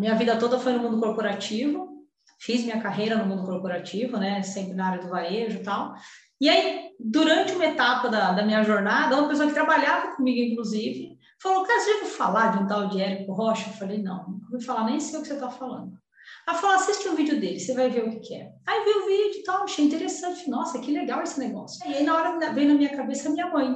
minha vida toda foi no mundo corporativo, fiz minha carreira no mundo corporativo, né? Sempre na área do varejo e tal. E aí, durante uma etapa da, da minha jornada, uma pessoa que trabalhava comigo, inclusive, falou: Cara, você já falar de um tal de Érico Rocha? Eu falei: Não, não ouvi falar, nem sei o que você está falando. Ela falou: Assiste o um vídeo dele, você vai ver o que, que é. Aí vi o vídeo e tal, achei interessante. Nossa, que legal esse negócio. E aí, na hora, veio na minha cabeça a minha mãe.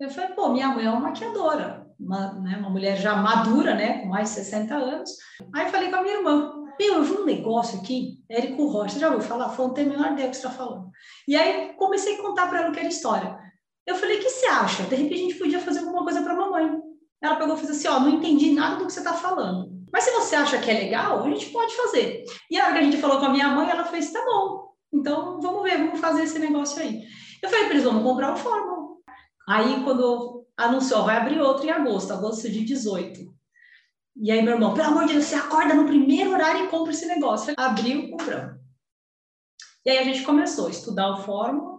Eu falei: Pô, minha mãe é uma maquiadora, uma, né, uma mulher já madura, né, com mais de 60 anos. Aí falei com a minha irmã: meu, eu vi um negócio aqui, Érico Rocha, já ouviu falar? Foi, tem a menor ideia que você está falando. E aí comecei a contar para ela aquela história. Eu falei, o que você acha? De repente a gente podia fazer alguma coisa para a mamãe. Ela pegou e fez assim, ó, não entendi nada do que você está falando. Mas se você acha que é legal, a gente pode fazer. E a hora que a gente falou com a minha mãe, ela fez, tá bom, então vamos ver, vamos fazer esse negócio aí. Eu falei para eles, vamos comprar o fórmula. Aí quando anunciou, vai abrir outro em agosto, agosto de 18. E aí, meu irmão, pelo amor de Deus, você acorda no primeiro horário e compra esse negócio. Abriu, compramos. E aí a gente começou a estudar o fórmula.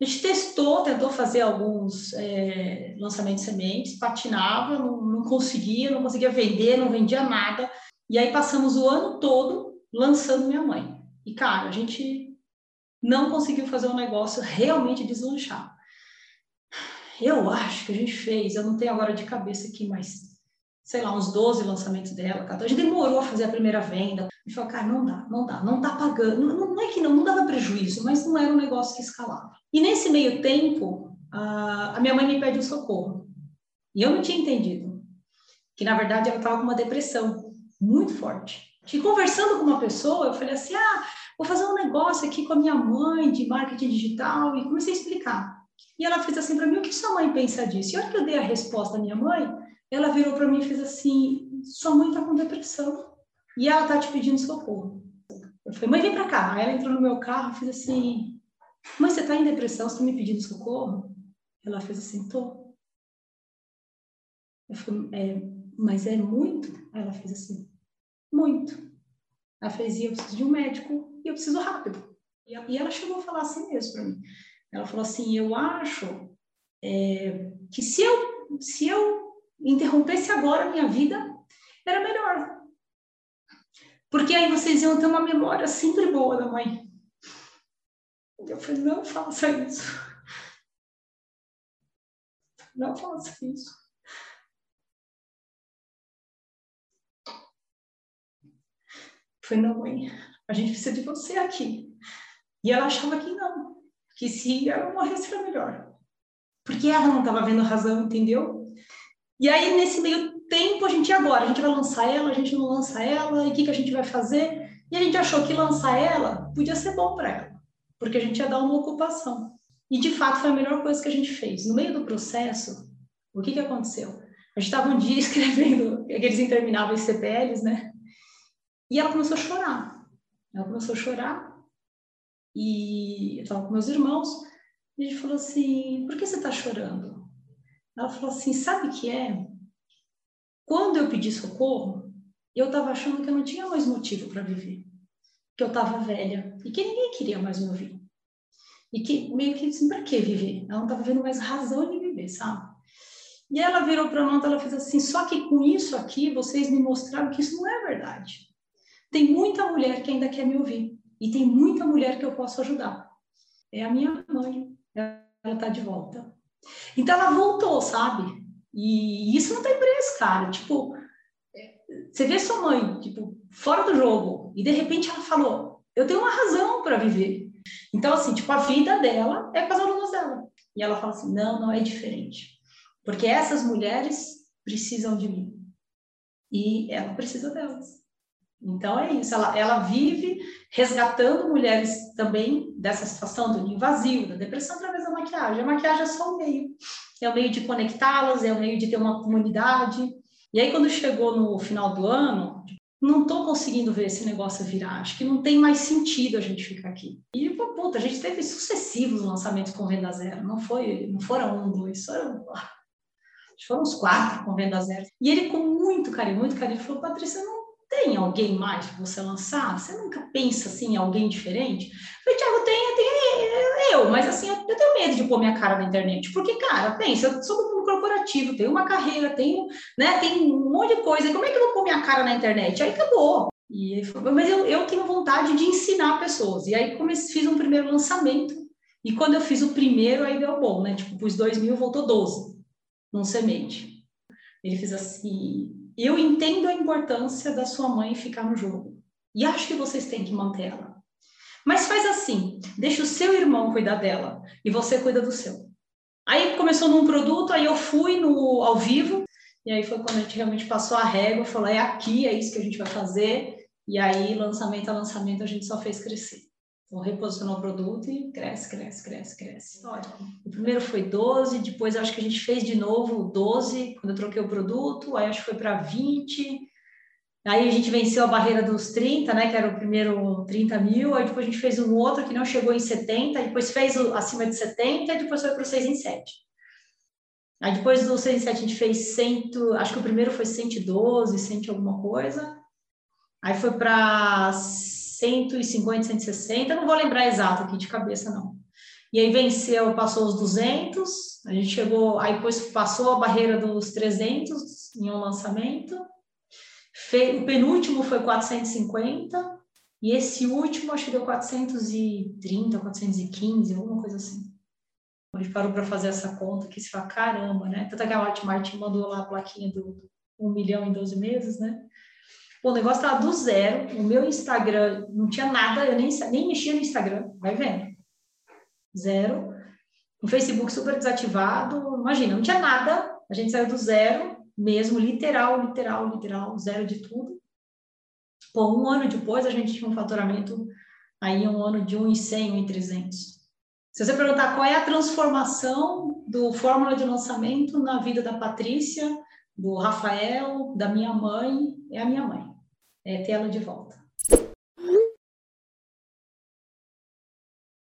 A gente testou, tentou fazer alguns é, lançamentos de sementes, patinava, não, não conseguia, não conseguia vender, não vendia nada. E aí passamos o ano todo lançando minha mãe. E, cara, a gente não conseguiu fazer um negócio realmente deslanchar. Eu acho que a gente fez, eu não tenho agora de cabeça aqui, mas sei lá, uns 12 lançamentos dela, 14. A gente demorou a fazer a primeira venda. E falou, cara, não dá, não dá, não tá pagando. Não, não é que não, não dava prejuízo, mas não era um negócio que escalava. E nesse meio tempo, a, a minha mãe me pediu socorro. E eu não tinha entendido que, na verdade, ela estava com uma depressão muito forte. E conversando com uma pessoa, eu falei assim, ah, vou fazer um negócio aqui com a minha mãe de marketing digital. E comecei a explicar. E ela fez assim para mim, o que sua mãe pensa disso? E a hora que eu dei a resposta da minha mãe, ela virou para mim e fez assim: sua mãe está com depressão e ela está te pedindo socorro. Eu falei, mãe, vem para cá. Aí ela entrou no meu carro e fez assim: mãe, você está em depressão? Você está me pedindo socorro? Ela fez assim: tô. Eu falei, é, mas é muito? Aí ela fez assim: muito. Ela fez: e eu preciso de um médico e eu preciso rápido. E ela chegou a falar assim mesmo para mim. Ela falou assim: eu acho é, que se eu, se eu interrompesse agora a minha vida, era melhor. Porque aí vocês iam ter uma memória sempre boa da mãe. Eu falei, não faça isso. Não faça isso. Eu falei, não, mãe, a gente precisa de você aqui. E ela achava que não, que se ela morresse era melhor. Porque ela não estava vendo razão, entendeu? E aí, nesse meio tempo, a gente, agora? A gente vai lançar ela, a gente não lança ela, e o que, que a gente vai fazer? E a gente achou que lançar ela podia ser bom para ela, porque a gente ia dar uma ocupação. E, de fato, foi a melhor coisa que a gente fez. No meio do processo, o que, que aconteceu? A gente estava um dia escrevendo aqueles intermináveis CPLs, né? E ela começou a chorar. Ela começou a chorar. E eu estava com meus irmãos. E gente falou assim: por que você está chorando? Ela falou assim: sabe o que é? Quando eu pedi socorro, eu estava achando que eu não tinha mais motivo para viver, que eu estava velha e que ninguém queria mais me ouvir. E que meio que assim, para que viver? Ela não estava vendo mais razão de viver, sabe? E ela virou para nós, ela fez assim: só que com isso aqui vocês me mostraram que isso não é verdade. Tem muita mulher que ainda quer me ouvir e tem muita mulher que eu posso ajudar. É a minha mãe, ela está de volta. Então ela voltou, sabe? E isso não tem preço, cara. Tipo, é, você vê sua mãe, tipo, fora do jogo, e de repente ela falou: Eu tenho uma razão para viver. Então, assim, tipo, a vida dela é com as alunas dela. E ela fala assim: Não, não é diferente. Porque essas mulheres precisam de mim. E ela precisa delas. Então é isso, ela, ela vive resgatando mulheres também dessa situação do invasivo, da depressão através da maquiagem. A maquiagem é só o meio, é o meio de conectá-las, é o meio de ter uma comunidade. E aí quando chegou no final do ano, não estou conseguindo ver esse negócio virar, acho que não tem mais sentido a gente ficar aqui. E puta, a gente teve sucessivos lançamentos com venda zero, não foi, não foram um, dois, foram foram uns quatro com venda zero. E ele com muito carinho, muito carinho, falou, Patrícia, não tem alguém mais para você lançar? Você nunca pensa assim em alguém diferente? Eu falei, Tiago, tem, tem eu, mas assim, eu, tenho medo de pôr minha cara na internet, porque, cara, pensa, eu sou do mundo corporativo, tenho uma carreira, tenho, né, tem um monte de coisa, como é que eu vou pôr minha cara na internet? Aí acabou. E ele falou, mas eu, eu tenho vontade de ensinar pessoas. E aí comecei, fiz um primeiro lançamento, e quando eu fiz o primeiro, aí deu bom, né? Tipo, pus dois mil, voltou 12 num semente. Ele fez assim, eu entendo a importância da sua mãe ficar no jogo. E acho que vocês têm que manter ela. Mas faz assim, deixa o seu irmão cuidar dela e você cuida do seu. Aí começou num produto, aí eu fui no ao vivo, e aí foi quando a gente realmente passou a régua, falou, é aqui, é isso que a gente vai fazer. E aí, lançamento a lançamento, a gente só fez crescer. Então, reposicionou o produto e cresce, cresce, cresce, cresce. O primeiro foi 12, depois acho que a gente fez de novo 12, quando eu troquei o produto, aí acho que foi para 20. Aí a gente venceu a barreira dos 30, né, que era o primeiro 30 mil, aí depois a gente fez um outro que não chegou em 70, depois fez o, acima de 70, e depois foi para o 6 em 7. Aí depois do 6 em 7 a gente fez 100, acho que o primeiro foi 112, 100 alguma coisa. Aí foi para 150, 160, não vou lembrar exato aqui de cabeça, não. E aí venceu, passou os 200, a gente chegou, aí depois passou a barreira dos 300 em um lançamento. o penúltimo foi 450, e esse último acho que deu 430, 415, alguma coisa assim. A gente parou para fazer essa conta que se fala, caramba, né? Tanto que a Hotmart mandou lá a plaquinha do 1 milhão em 12 meses, né? O negócio estava do zero, o meu Instagram não tinha nada, eu nem, nem mexia no Instagram, vai vendo. Zero. O Facebook super desativado, imagina, não tinha nada, a gente saiu do zero, mesmo, literal, literal, literal, zero de tudo. Pô, um ano depois a gente tinha um faturamento aí um ano de 1,100, 1,300. Se você perguntar qual é a transformação do fórmula de lançamento na vida da Patrícia, do Rafael, da minha mãe, é a minha mãe é, ela de volta.